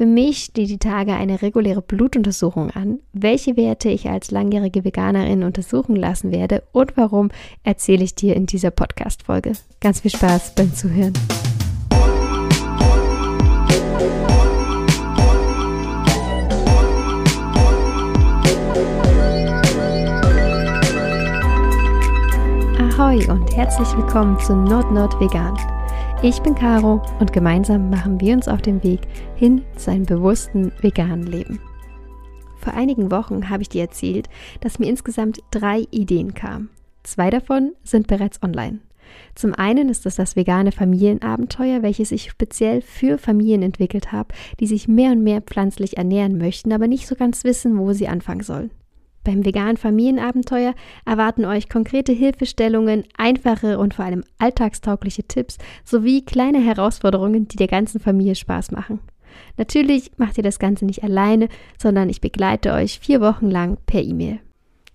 Für mich steht die Tage eine reguläre Blutuntersuchung an. Welche Werte ich als langjährige Veganerin untersuchen lassen werde und warum, erzähle ich dir in dieser Podcast-Folge. Ganz viel Spaß beim Zuhören. Ahoi und herzlich willkommen zu Not Not Vegan ich bin Caro und gemeinsam machen wir uns auf den Weg hin zu einem bewussten veganen Leben. Vor einigen Wochen habe ich dir erzählt, dass mir insgesamt drei Ideen kamen. Zwei davon sind bereits online. Zum einen ist es das vegane Familienabenteuer, welches ich speziell für Familien entwickelt habe, die sich mehr und mehr pflanzlich ernähren möchten, aber nicht so ganz wissen, wo sie anfangen sollen. Beim veganen Familienabenteuer erwarten euch konkrete Hilfestellungen, einfache und vor allem alltagstaugliche Tipps sowie kleine Herausforderungen, die der ganzen Familie Spaß machen. Natürlich macht ihr das Ganze nicht alleine, sondern ich begleite euch vier Wochen lang per E-Mail.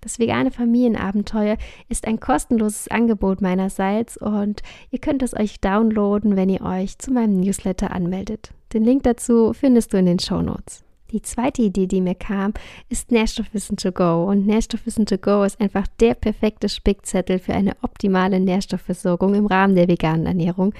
Das vegane Familienabenteuer ist ein kostenloses Angebot meinerseits und ihr könnt es euch downloaden, wenn ihr euch zu meinem Newsletter anmeldet. Den Link dazu findest du in den Show Notes. Die zweite Idee, die mir kam, ist Nährstoffwissen to go. Und Nährstoffwissen to go ist einfach der perfekte Spickzettel für eine optimale Nährstoffversorgung im Rahmen der veganen Ernährung.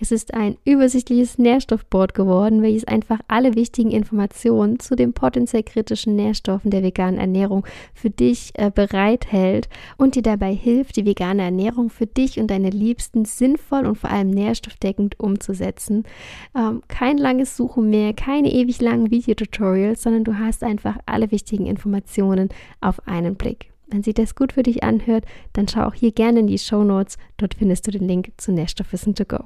Es ist ein übersichtliches Nährstoffboard geworden, welches einfach alle wichtigen Informationen zu den potenziell kritischen Nährstoffen der veganen Ernährung für dich äh, bereithält und dir dabei hilft, die vegane Ernährung für dich und deine Liebsten sinnvoll und vor allem nährstoffdeckend umzusetzen. Ähm, kein langes Suchen mehr, keine ewig langen Videotutorials Tutorials, sondern du hast einfach alle wichtigen Informationen auf einen Blick. Wenn sich das gut für dich anhört, dann schau auch hier gerne in die Show Notes. Dort findest du den Link zu Nährstoffwissen to go.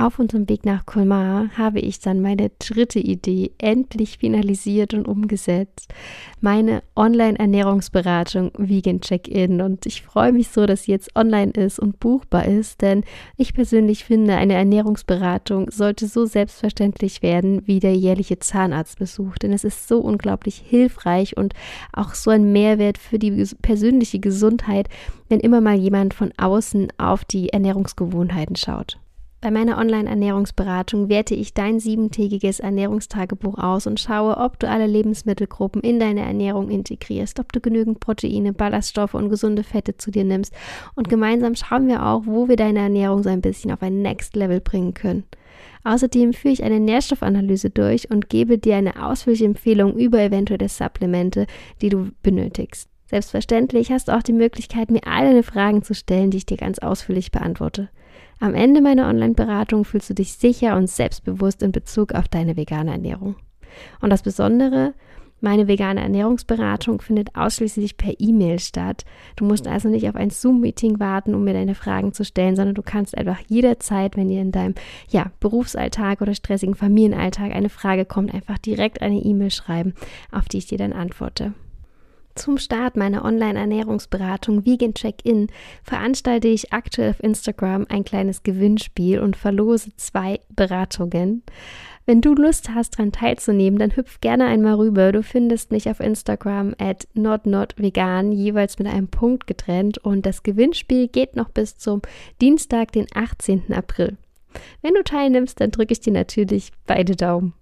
Auf unserem Weg nach Colmar habe ich dann meine dritte Idee endlich finalisiert und umgesetzt. Meine Online-Ernährungsberatung Vegan Check-In. Und ich freue mich so, dass sie jetzt online ist und buchbar ist, denn ich persönlich finde, eine Ernährungsberatung sollte so selbstverständlich werden wie der jährliche Zahnarztbesuch. Denn es ist so unglaublich hilfreich und auch so ein Mehrwert für die persönliche Gesundheit, wenn immer mal jemand von außen auf die Ernährungsgewohnheiten schaut. Bei meiner Online-Ernährungsberatung werte ich dein siebentägiges Ernährungstagebuch aus und schaue, ob du alle Lebensmittelgruppen in deine Ernährung integrierst, ob du genügend Proteine, Ballaststoffe und gesunde Fette zu dir nimmst. Und gemeinsam schauen wir auch, wo wir deine Ernährung so ein bisschen auf ein Next Level bringen können. Außerdem führe ich eine Nährstoffanalyse durch und gebe dir eine ausführliche Empfehlung über eventuelle Supplemente, die du benötigst. Selbstverständlich hast du auch die Möglichkeit, mir all deine Fragen zu stellen, die ich dir ganz ausführlich beantworte. Am Ende meiner Online-Beratung fühlst du dich sicher und selbstbewusst in Bezug auf deine vegane Ernährung. Und das Besondere, meine vegane Ernährungsberatung findet ausschließlich per E-Mail statt. Du musst also nicht auf ein Zoom-Meeting warten, um mir deine Fragen zu stellen, sondern du kannst einfach jederzeit, wenn dir in deinem ja, Berufsalltag oder stressigen Familienalltag eine Frage kommt, einfach direkt eine E-Mail schreiben, auf die ich dir dann antworte. Zum Start meiner Online-Ernährungsberatung Vegan Check-In veranstalte ich aktuell auf Instagram ein kleines Gewinnspiel und verlose zwei Beratungen. Wenn du Lust hast, daran teilzunehmen, dann hüpf gerne einmal rüber. Du findest mich auf Instagram at notnotvegan, jeweils mit einem Punkt getrennt. Und das Gewinnspiel geht noch bis zum Dienstag, den 18. April. Wenn du teilnimmst, dann drücke ich dir natürlich beide Daumen.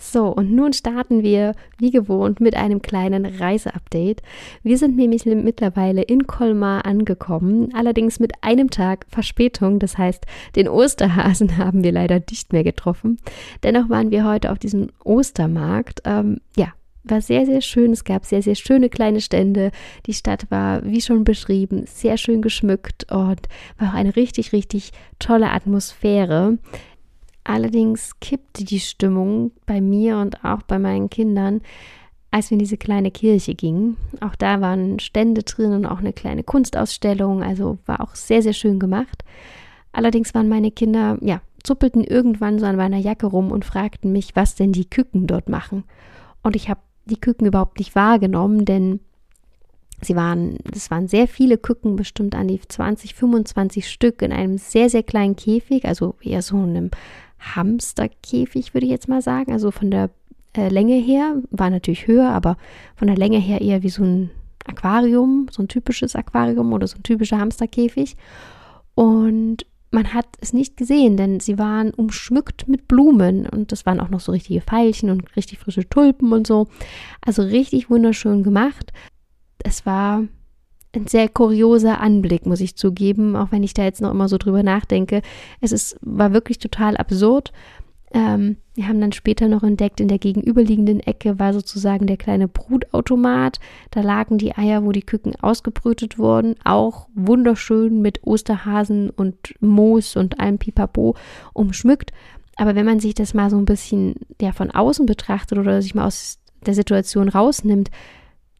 So, und nun starten wir wie gewohnt mit einem kleinen Reiseupdate. Wir sind nämlich mittlerweile in Colmar angekommen, allerdings mit einem Tag Verspätung. Das heißt, den Osterhasen haben wir leider nicht mehr getroffen. Dennoch waren wir heute auf diesem Ostermarkt. Ähm, ja, war sehr, sehr schön. Es gab sehr, sehr schöne kleine Stände. Die Stadt war, wie schon beschrieben, sehr schön geschmückt und war auch eine richtig, richtig tolle Atmosphäre. Allerdings kippte die Stimmung bei mir und auch bei meinen Kindern, als wir in diese kleine Kirche gingen. Auch da waren Stände drin und auch eine kleine Kunstausstellung, also war auch sehr, sehr schön gemacht. Allerdings waren meine Kinder, ja, zuppelten irgendwann so an meiner Jacke rum und fragten mich, was denn die Küken dort machen. Und ich habe die Küken überhaupt nicht wahrgenommen, denn sie waren, es waren sehr viele Küken, bestimmt an die 20, 25 Stück in einem sehr, sehr kleinen Käfig, also eher so einem Hamsterkäfig, würde ich jetzt mal sagen. Also von der äh, Länge her, war natürlich höher, aber von der Länge her eher wie so ein Aquarium, so ein typisches Aquarium oder so ein typischer Hamsterkäfig. Und man hat es nicht gesehen, denn sie waren umschmückt mit Blumen und das waren auch noch so richtige Veilchen und richtig frische Tulpen und so. Also richtig wunderschön gemacht. Es war ein sehr kurioser Anblick, muss ich zugeben, auch wenn ich da jetzt noch immer so drüber nachdenke. Es ist, war wirklich total absurd. Ähm, wir haben dann später noch entdeckt, in der gegenüberliegenden Ecke war sozusagen der kleine Brutautomat. Da lagen die Eier, wo die Küken ausgebrütet wurden, auch wunderschön mit Osterhasen und Moos und allem Pipapo umschmückt. Aber wenn man sich das mal so ein bisschen ja, von außen betrachtet oder sich mal aus der Situation rausnimmt,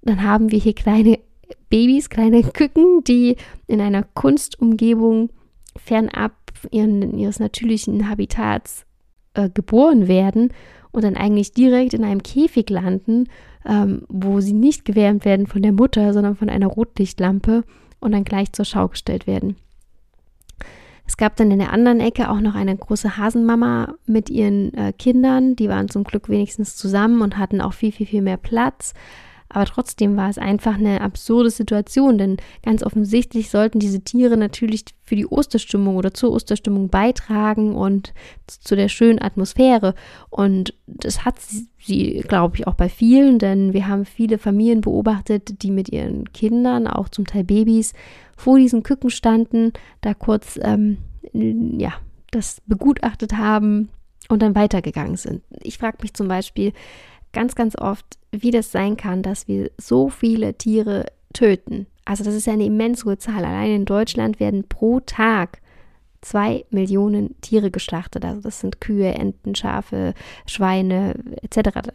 dann haben wir hier kleine Babys, kleine Küken, die in einer Kunstumgebung fernab ihren, ihres natürlichen Habitats äh, geboren werden und dann eigentlich direkt in einem Käfig landen, ähm, wo sie nicht gewärmt werden von der Mutter, sondern von einer Rotlichtlampe und dann gleich zur Schau gestellt werden. Es gab dann in der anderen Ecke auch noch eine große Hasenmama mit ihren äh, Kindern. Die waren zum Glück wenigstens zusammen und hatten auch viel, viel, viel mehr Platz. Aber trotzdem war es einfach eine absurde Situation, denn ganz offensichtlich sollten diese Tiere natürlich für die Osterstimmung oder zur Osterstimmung beitragen und zu der schönen Atmosphäre. Und das hat sie, glaube ich, auch bei vielen, denn wir haben viele Familien beobachtet, die mit ihren Kindern, auch zum Teil Babys, vor diesen Küken standen, da kurz, ähm, ja, das begutachtet haben und dann weitergegangen sind. Ich frage mich zum Beispiel ganz, ganz oft, wie das sein kann, dass wir so viele Tiere töten. Also das ist eine immens hohe Zahl. Allein in Deutschland werden pro Tag zwei Millionen Tiere geschlachtet. Also das sind Kühe, Enten, Schafe, Schweine etc.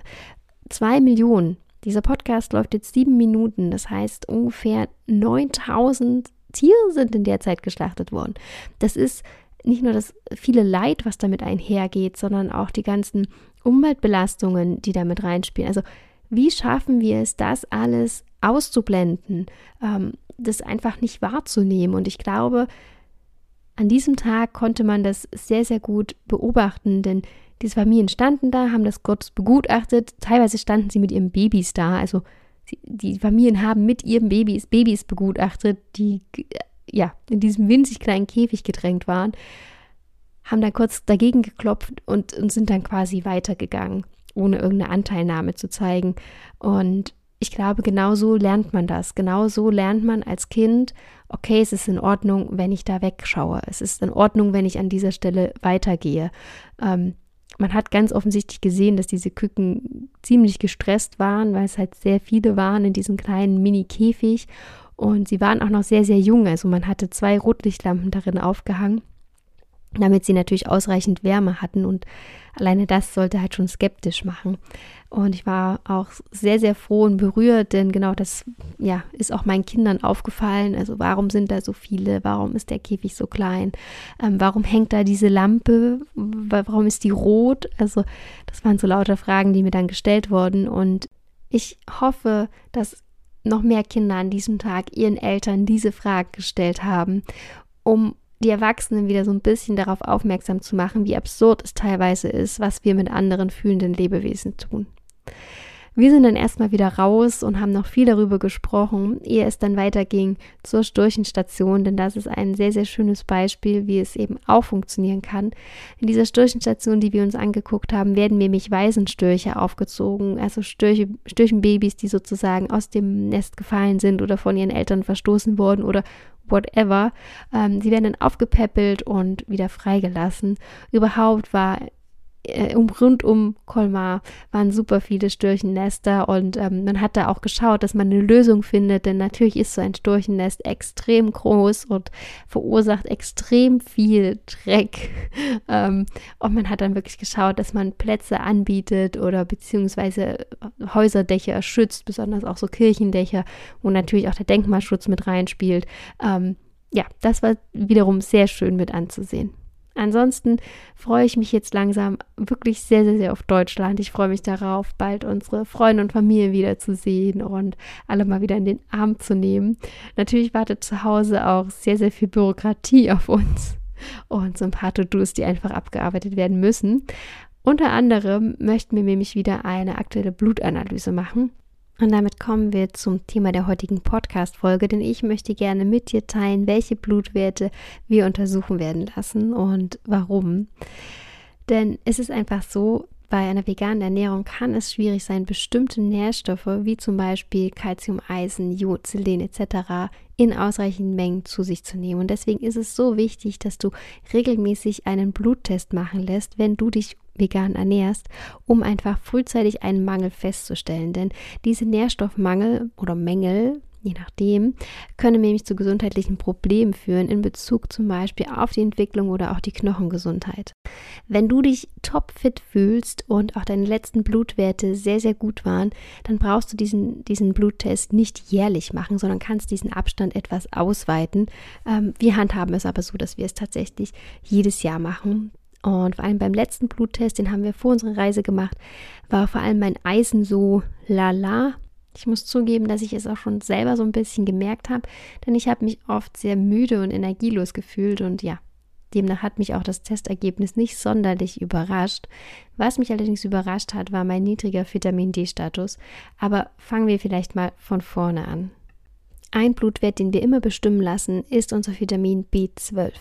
Zwei Millionen. Dieser Podcast läuft jetzt sieben Minuten. Das heißt, ungefähr 9000 Tiere sind in der Zeit geschlachtet worden. Das ist nicht nur das viele Leid, was damit einhergeht, sondern auch die ganzen Umweltbelastungen, die damit reinspielen. Also wie schaffen wir es, das alles auszublenden, ähm, das einfach nicht wahrzunehmen? Und ich glaube, an diesem Tag konnte man das sehr, sehr gut beobachten, denn diese Familien standen da, haben das kurz begutachtet. Teilweise standen sie mit ihren Babys da. Also die Familien haben mit ihren Babys Babys begutachtet, die ja in diesem winzig kleinen Käfig gedrängt waren, haben dann kurz dagegen geklopft und, und sind dann quasi weitergegangen ohne irgendeine Anteilnahme zu zeigen. Und ich glaube, genau so lernt man das. Genau so lernt man als Kind, okay, es ist in Ordnung, wenn ich da wegschaue. Es ist in Ordnung, wenn ich an dieser Stelle weitergehe. Ähm, man hat ganz offensichtlich gesehen, dass diese Küken ziemlich gestresst waren, weil es halt sehr viele waren in diesem kleinen Mini-Käfig. Und sie waren auch noch sehr, sehr jung. Also man hatte zwei Rotlichtlampen darin aufgehangen damit sie natürlich ausreichend Wärme hatten und alleine das sollte halt schon skeptisch machen. Und ich war auch sehr, sehr froh und berührt, denn genau das ja, ist auch meinen Kindern aufgefallen. Also warum sind da so viele? Warum ist der Käfig so klein? Ähm, warum hängt da diese Lampe? Warum ist die rot? Also das waren so lauter Fragen, die mir dann gestellt wurden. Und ich hoffe, dass noch mehr Kinder an diesem Tag ihren Eltern diese Frage gestellt haben, um die Erwachsenen wieder so ein bisschen darauf aufmerksam zu machen, wie absurd es teilweise ist, was wir mit anderen fühlenden Lebewesen tun. Wir sind dann erstmal wieder raus und haben noch viel darüber gesprochen, ehe es dann weiterging zur Storchenstation, denn das ist ein sehr, sehr schönes Beispiel, wie es eben auch funktionieren kann. In dieser Storchenstation, die wir uns angeguckt haben, werden nämlich Waisenstörche aufgezogen, also Störche, Störchenbabys, die sozusagen aus dem Nest gefallen sind oder von ihren Eltern verstoßen wurden oder whatever. Ähm, sie werden dann aufgepäppelt und wieder freigelassen. Überhaupt war um, rund um Colmar waren super viele Störchennester und ähm, man hat da auch geschaut, dass man eine Lösung findet, denn natürlich ist so ein Störchennest extrem groß und verursacht extrem viel Dreck. ähm, und man hat dann wirklich geschaut, dass man Plätze anbietet oder beziehungsweise Häuserdächer schützt, besonders auch so Kirchendächer, wo natürlich auch der Denkmalschutz mit reinspielt. Ähm, ja, das war wiederum sehr schön mit anzusehen. Ansonsten freue ich mich jetzt langsam wirklich sehr, sehr, sehr auf Deutschland. Ich freue mich darauf, bald unsere Freunde und Familie wiederzusehen und alle mal wieder in den Arm zu nehmen. Natürlich wartet zu Hause auch sehr, sehr viel Bürokratie auf uns und so ein paar To-Dos, die einfach abgearbeitet werden müssen. Unter anderem möchten wir nämlich wieder eine aktuelle Blutanalyse machen. Und damit kommen wir zum Thema der heutigen Podcast-Folge, denn ich möchte gerne mit dir teilen, welche Blutwerte wir untersuchen werden lassen und warum. Denn es ist einfach so, bei einer veganen Ernährung kann es schwierig sein, bestimmte Nährstoffe wie zum Beispiel Calcium, Eisen, Jod, Selen etc. in ausreichenden Mengen zu sich zu nehmen. Und deswegen ist es so wichtig, dass du regelmäßig einen Bluttest machen lässt, wenn du dich vegan ernährst, um einfach frühzeitig einen Mangel festzustellen. Denn diese Nährstoffmangel oder Mängel je nachdem, können nämlich zu gesundheitlichen Problemen führen in Bezug zum Beispiel auf die Entwicklung oder auch die Knochengesundheit. Wenn du dich topfit fühlst und auch deine letzten Blutwerte sehr, sehr gut waren, dann brauchst du diesen, diesen Bluttest nicht jährlich machen, sondern kannst diesen Abstand etwas ausweiten. Ähm, wir handhaben es aber so, dass wir es tatsächlich jedes Jahr machen. Und vor allem beim letzten Bluttest, den haben wir vor unserer Reise gemacht, war vor allem mein Eisen so lala. Ich muss zugeben, dass ich es auch schon selber so ein bisschen gemerkt habe, denn ich habe mich oft sehr müde und energielos gefühlt und ja, demnach hat mich auch das Testergebnis nicht sonderlich überrascht. Was mich allerdings überrascht hat, war mein niedriger Vitamin D-Status. Aber fangen wir vielleicht mal von vorne an. Ein Blutwert, den wir immer bestimmen lassen, ist unser Vitamin B12.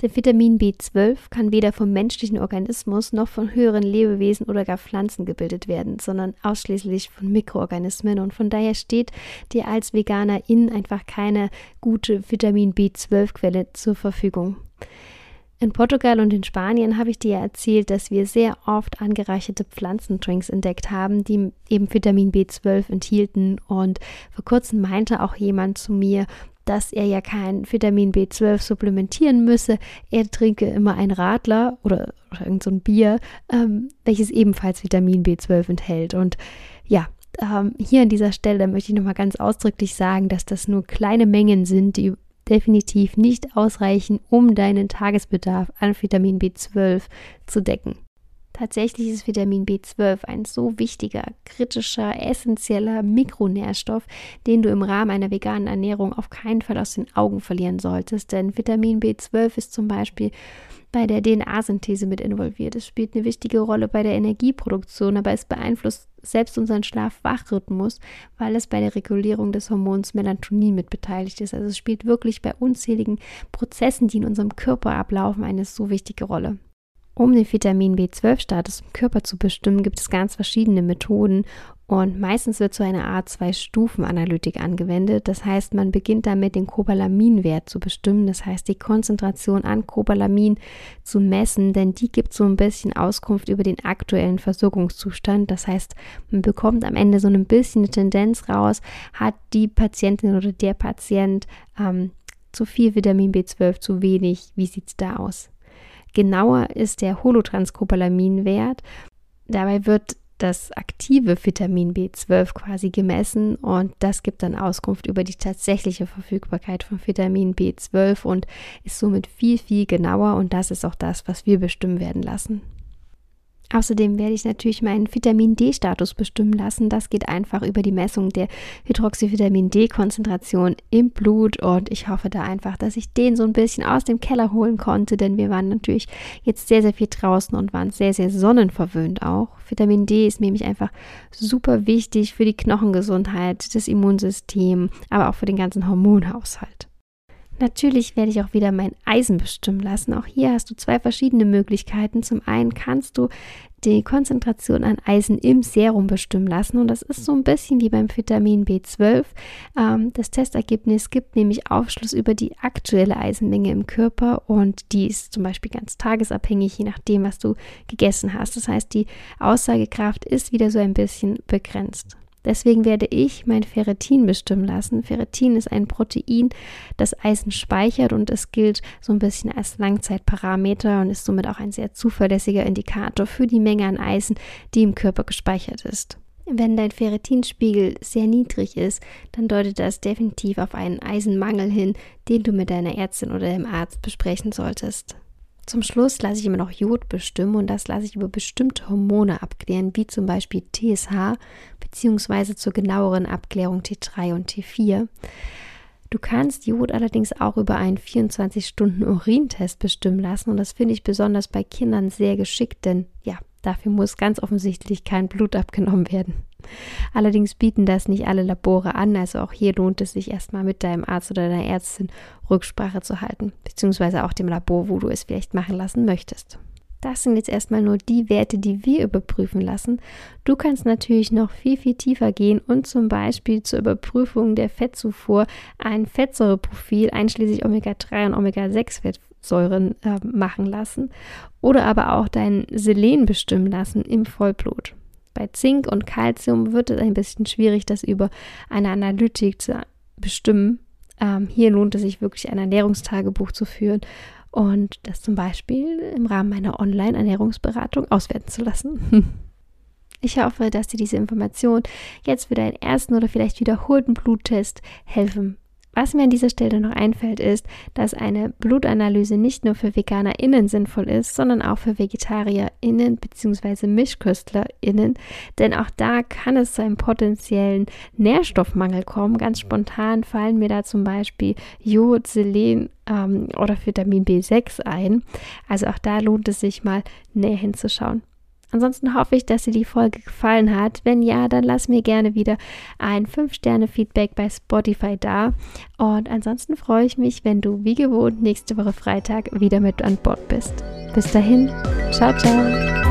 Denn Vitamin B12 kann weder vom menschlichen Organismus noch von höheren Lebewesen oder gar Pflanzen gebildet werden, sondern ausschließlich von Mikroorganismen. Und von daher steht dir als Veganerin einfach keine gute Vitamin B12-Quelle zur Verfügung. In Portugal und in Spanien habe ich dir ja erzählt, dass wir sehr oft angereicherte Pflanzendrinks entdeckt haben, die eben Vitamin B12 enthielten. Und vor kurzem meinte auch jemand zu mir, dass er ja kein Vitamin B12 supplementieren müsse. Er trinke immer ein Radler oder, oder irgend so Bier, ähm, welches ebenfalls Vitamin B12 enthält. Und ja, ähm, hier an dieser Stelle möchte ich nochmal ganz ausdrücklich sagen, dass das nur kleine Mengen sind, die definitiv nicht ausreichen, um deinen Tagesbedarf an Vitamin B12 zu decken. Tatsächlich ist Vitamin B12 ein so wichtiger, kritischer, essentieller Mikronährstoff, den du im Rahmen einer veganen Ernährung auf keinen Fall aus den Augen verlieren solltest. Denn Vitamin B12 ist zum Beispiel bei der DNA-Synthese mit involviert. Es spielt eine wichtige Rolle bei der Energieproduktion, aber es beeinflusst selbst unseren Schlaf-Wach-Rhythmus, weil es bei der Regulierung des Hormons Melatonin mit beteiligt ist. Also es spielt wirklich bei unzähligen Prozessen, die in unserem Körper ablaufen, eine so wichtige Rolle. Um den Vitamin B12-Status im Körper zu bestimmen, gibt es ganz verschiedene Methoden und meistens wird so eine Art Zwei-Stufen-Analytik angewendet. Das heißt, man beginnt damit, den Cobalaminwert zu bestimmen, das heißt, die Konzentration an Cobalamin zu messen, denn die gibt so ein bisschen Auskunft über den aktuellen Versorgungszustand. Das heißt, man bekommt am Ende so ein bisschen eine Tendenz raus, hat die Patientin oder der Patient ähm, zu viel Vitamin B12, zu wenig, wie sieht es da aus? Genauer ist der Holotranscopalaminwert. Dabei wird das aktive Vitamin B12 quasi gemessen und das gibt dann Auskunft über die tatsächliche Verfügbarkeit von Vitamin B12 und ist somit viel, viel genauer und das ist auch das, was wir bestimmen werden lassen. Außerdem werde ich natürlich meinen Vitamin D-Status bestimmen lassen. Das geht einfach über die Messung der Hydroxyvitamin D-Konzentration im Blut und ich hoffe da einfach, dass ich den so ein bisschen aus dem Keller holen konnte, denn wir waren natürlich jetzt sehr, sehr viel draußen und waren sehr, sehr sonnenverwöhnt auch. Vitamin D ist nämlich einfach super wichtig für die Knochengesundheit, das Immunsystem, aber auch für den ganzen Hormonhaushalt. Natürlich werde ich auch wieder mein Eisen bestimmen lassen. Auch hier hast du zwei verschiedene Möglichkeiten. Zum einen kannst du die Konzentration an Eisen im Serum bestimmen lassen und das ist so ein bisschen wie beim Vitamin B12. Ähm, das Testergebnis gibt nämlich Aufschluss über die aktuelle Eisenmenge im Körper und die ist zum Beispiel ganz tagesabhängig, je nachdem, was du gegessen hast. Das heißt, die Aussagekraft ist wieder so ein bisschen begrenzt. Deswegen werde ich mein Ferritin bestimmen lassen. Ferritin ist ein Protein, das Eisen speichert und es gilt so ein bisschen als Langzeitparameter und ist somit auch ein sehr zuverlässiger Indikator für die Menge an Eisen, die im Körper gespeichert ist. Wenn dein Ferritinspiegel sehr niedrig ist, dann deutet das definitiv auf einen Eisenmangel hin, den du mit deiner Ärztin oder dem Arzt besprechen solltest. Zum Schluss lasse ich immer noch Jod bestimmen und das lasse ich über bestimmte Hormone abklären, wie zum Beispiel TSH beziehungsweise zur genaueren Abklärung T3 und T4. Du kannst Jod allerdings auch über einen 24-Stunden-Urintest bestimmen lassen und das finde ich besonders bei Kindern sehr geschickt, denn ja, Dafür muss ganz offensichtlich kein Blut abgenommen werden. Allerdings bieten das nicht alle Labore an, also auch hier lohnt es sich erstmal mit deinem Arzt oder deiner Ärztin Rücksprache zu halten, beziehungsweise auch dem Labor, wo du es vielleicht machen lassen möchtest. Das sind jetzt erstmal nur die Werte, die wir überprüfen lassen. Du kannst natürlich noch viel, viel tiefer gehen und zum Beispiel zur Überprüfung der Fettzufuhr ein Fettsäureprofil einschließlich Omega-3 und Omega-6-Fettsäuren äh, machen lassen oder aber auch dein Selen bestimmen lassen im Vollblut. Bei Zink und Calcium wird es ein bisschen schwierig, das über eine Analytik zu bestimmen. Ähm, hier lohnt es sich wirklich ein Ernährungstagebuch zu führen und das zum Beispiel im Rahmen meiner Online-Ernährungsberatung auswerten zu lassen. Ich hoffe, dass dir diese Information jetzt für deinen ersten oder vielleicht wiederholten Bluttest helfen was mir an dieser Stelle noch einfällt, ist, dass eine Blutanalyse nicht nur für VeganerInnen sinnvoll ist, sondern auch für VegetarierInnen bzw. MischköstlerInnen, denn auch da kann es zu einem potenziellen Nährstoffmangel kommen. Ganz spontan fallen mir da zum Beispiel Jod, Selen ähm, oder Vitamin B6 ein. Also auch da lohnt es sich mal näher hinzuschauen. Ansonsten hoffe ich, dass dir die Folge gefallen hat. Wenn ja, dann lass mir gerne wieder ein 5-Sterne-Feedback bei Spotify da. Und ansonsten freue ich mich, wenn du wie gewohnt nächste Woche Freitag wieder mit an Bord bist. Bis dahin, ciao, ciao.